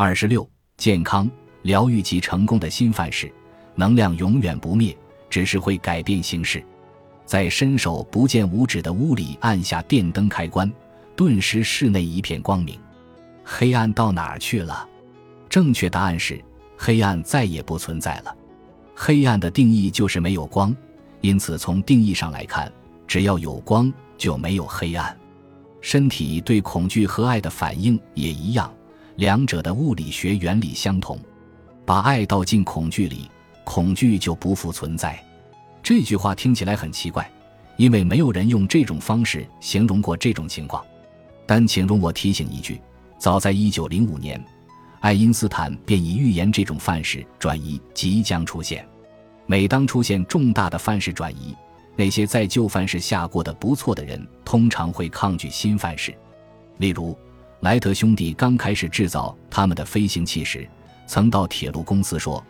二十六，健康疗愈及成功的新范式，能量永远不灭，只是会改变形式。在伸手不见五指的屋里按下电灯开关，顿时室内一片光明。黑暗到哪儿去了？正确答案是，黑暗再也不存在了。黑暗的定义就是没有光，因此从定义上来看，只要有光就没有黑暗。身体对恐惧和爱的反应也一样，两者的物理学原理相同。把爱倒进恐惧里，恐惧就不复存在。这句话听起来很奇怪，因为没有人用这种方式形容过这种情况。但请容我提醒一句：早在1905年，爱因斯坦便已预言这种范式转移即将出现。每当出现重大的范式转移，那些在旧范式下过得不错的人，通常会抗拒新范式。例如，莱特兄弟刚开始制造他们的飞行器时，曾到铁路公司说。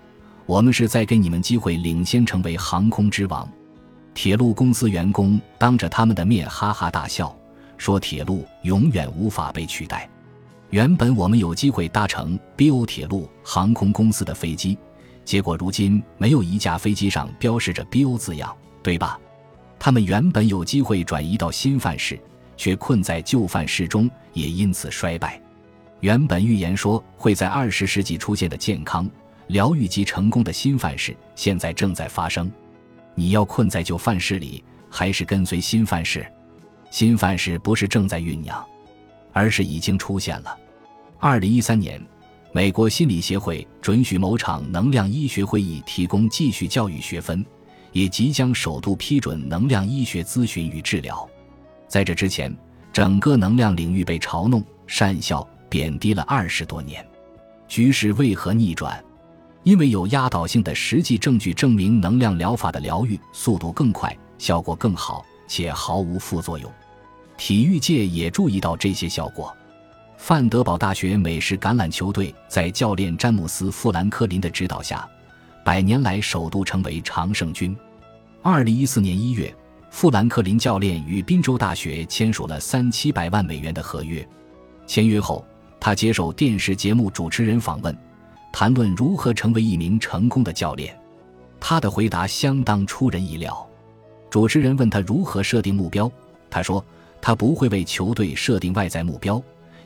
我们是在给你们机会领先成为航空之王。铁路公司员工当着他们的面哈哈大笑，说铁路永远无法被取代。原本我们有机会搭乘 BO 铁路航空公司的飞机，结果如今没有一架飞机上标示着 BO 字样，对吧？他们原本有机会转移到新范式，却困在旧范式中，也因此衰败。原本预言说会在二十世纪出现的健康。疗愈及成功的新范式现在正在发生，你要困在旧范式里，还是跟随新范式？新范式不是正在酝酿，而是已经出现了。二零一三年，美国心理协会准许某场能量医学会议提供继续教育学分，也即将首度批准能量医学咨询与治疗。在这之前，整个能量领域被嘲弄、讪笑、贬低了二十多年，局势为何逆转？因为有压倒性的实际证据证明，能量疗法的疗愈速度更快，效果更好，且毫无副作用。体育界也注意到这些效果。范德堡大学美式橄榄球队在教练詹姆斯·富兰克林的指导下，百年来首度成为常胜军。二零一四年一月，富兰克林教练与宾州大学签署了三七百万美元的合约。签约后，他接受电视节目主持人访问。谈论如何成为一名成功的教练，他的回答相当出人意料。主持人问他如何设定目标，他说：“他不会为球队设定外在目标，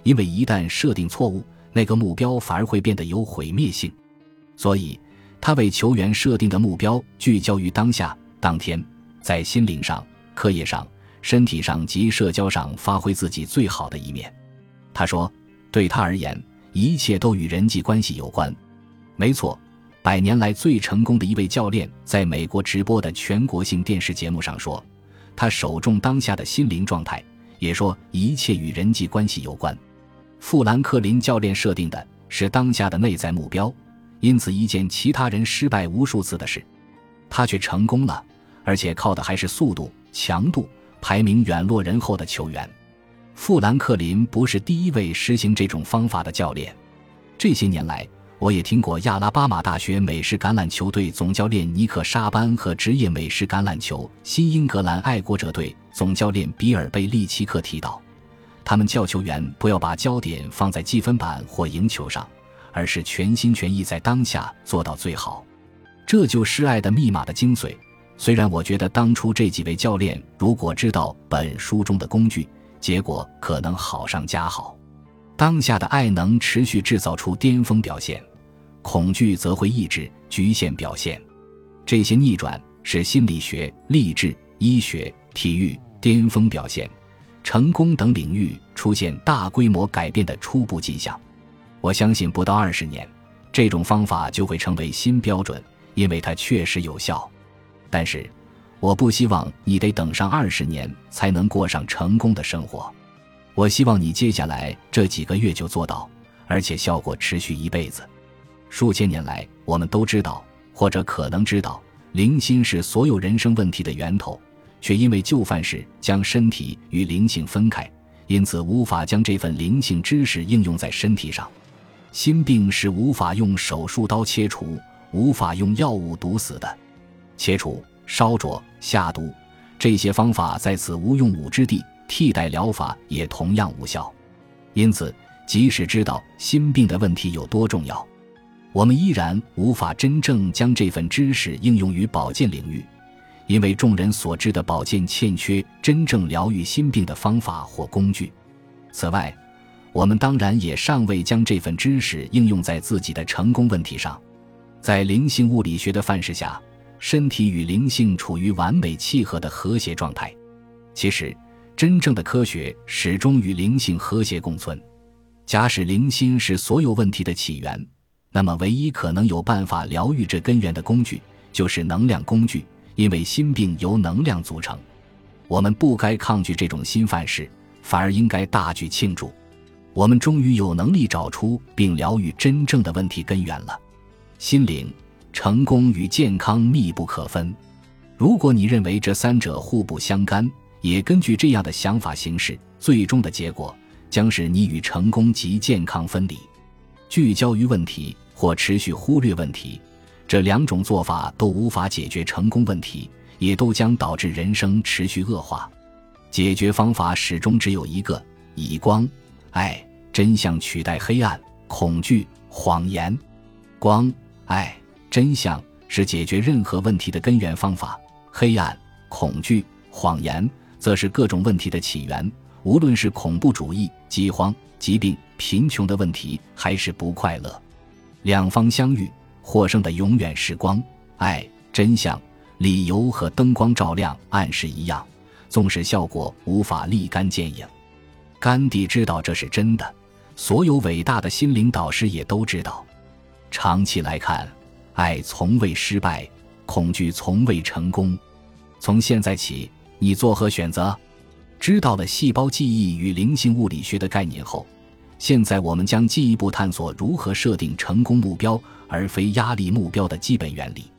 因为一旦设定错误，那个目标反而会变得有毁灭性。所以，他为球员设定的目标聚焦于当下、当天，在心灵上、课业上、身体上及社交上发挥自己最好的一面。”他说：“对他而言。”一切都与人际关系有关，没错。百年来最成功的一位教练，在美国直播的全国性电视节目上说：“他首重当下的心灵状态，也说一切与人际关系有关。”富兰克林教练设定的是当下的内在目标，因此一件其他人失败无数次的事，他却成功了，而且靠的还是速度、强度排名远落人后的球员。富兰克林不是第一位实行这种方法的教练。这些年来，我也听过亚拉巴马大学美式橄榄球队总教练尼克·沙班和职业美式橄榄球新英格兰爱国者队总教练比尔·贝利奇克提到，他们叫球员不要把焦点放在积分板或赢球上，而是全心全意在当下做到最好。这就是爱的密码的精髓。虽然我觉得当初这几位教练如果知道本书中的工具，结果可能好上加好。当下的爱能持续制造出巅峰表现，恐惧则会抑制、局限表现。这些逆转是心理学、励志、医学、体育、巅峰表现、成功等领域出现大规模改变的初步迹象。我相信不到二十年，这种方法就会成为新标准，因为它确实有效。但是。我不希望你得等上二十年才能过上成功的生活，我希望你接下来这几个月就做到，而且效果持续一辈子。数千年来，我们都知道，或者可能知道，灵心是所有人生问题的源头，却因为旧范式将身体与灵性分开，因此无法将这份灵性知识应用在身体上。心病是无法用手术刀切除，无法用药物毒死的，切除。烧灼、下毒，这些方法在此无用武之地，替代疗法也同样无效。因此，即使知道心病的问题有多重要，我们依然无法真正将这份知识应用于保健领域，因为众人所知的保健欠缺真正疗愈心病的方法或工具。此外，我们当然也尚未将这份知识应用在自己的成功问题上。在灵性物理学的范式下，身体与灵性处于完美契合的和谐状态。其实，真正的科学始终与灵性和谐共存。假使灵心是所有问题的起源，那么唯一可能有办法疗愈这根源的工具就是能量工具，因为心病由能量组成。我们不该抗拒这种新范式，反而应该大举庆祝。我们终于有能力找出并疗愈真正的问题根源了。心灵成功与健康密不可分。如果你认为这三者互不相干，也根据这样的想法行事，最终的结果将是你与成功及健康分离。聚焦于问题或持续忽略问题，这两种做法都无法解决成功问题，也都将导致人生持续恶化。解决方法始终只有一个：以光。爱、真相取代黑暗、恐惧、谎言。光、爱、真相是解决任何问题的根源方法。黑暗、恐惧、谎言则是各种问题的起源。无论是恐怖主义、饥荒、疾病、贫穷的问题，还是不快乐，两方相遇，获胜的永远是光、爱、真相、理由和灯光照亮暗示一样，纵使效果无法立竿见影。甘地知道这是真的，所有伟大的心灵导师也都知道。长期来看，爱从未失败，恐惧从未成功。从现在起，你作何选择？知道了细胞记忆与灵性物理学的概念后，现在我们将进一步探索如何设定成功目标而非压力目标的基本原理。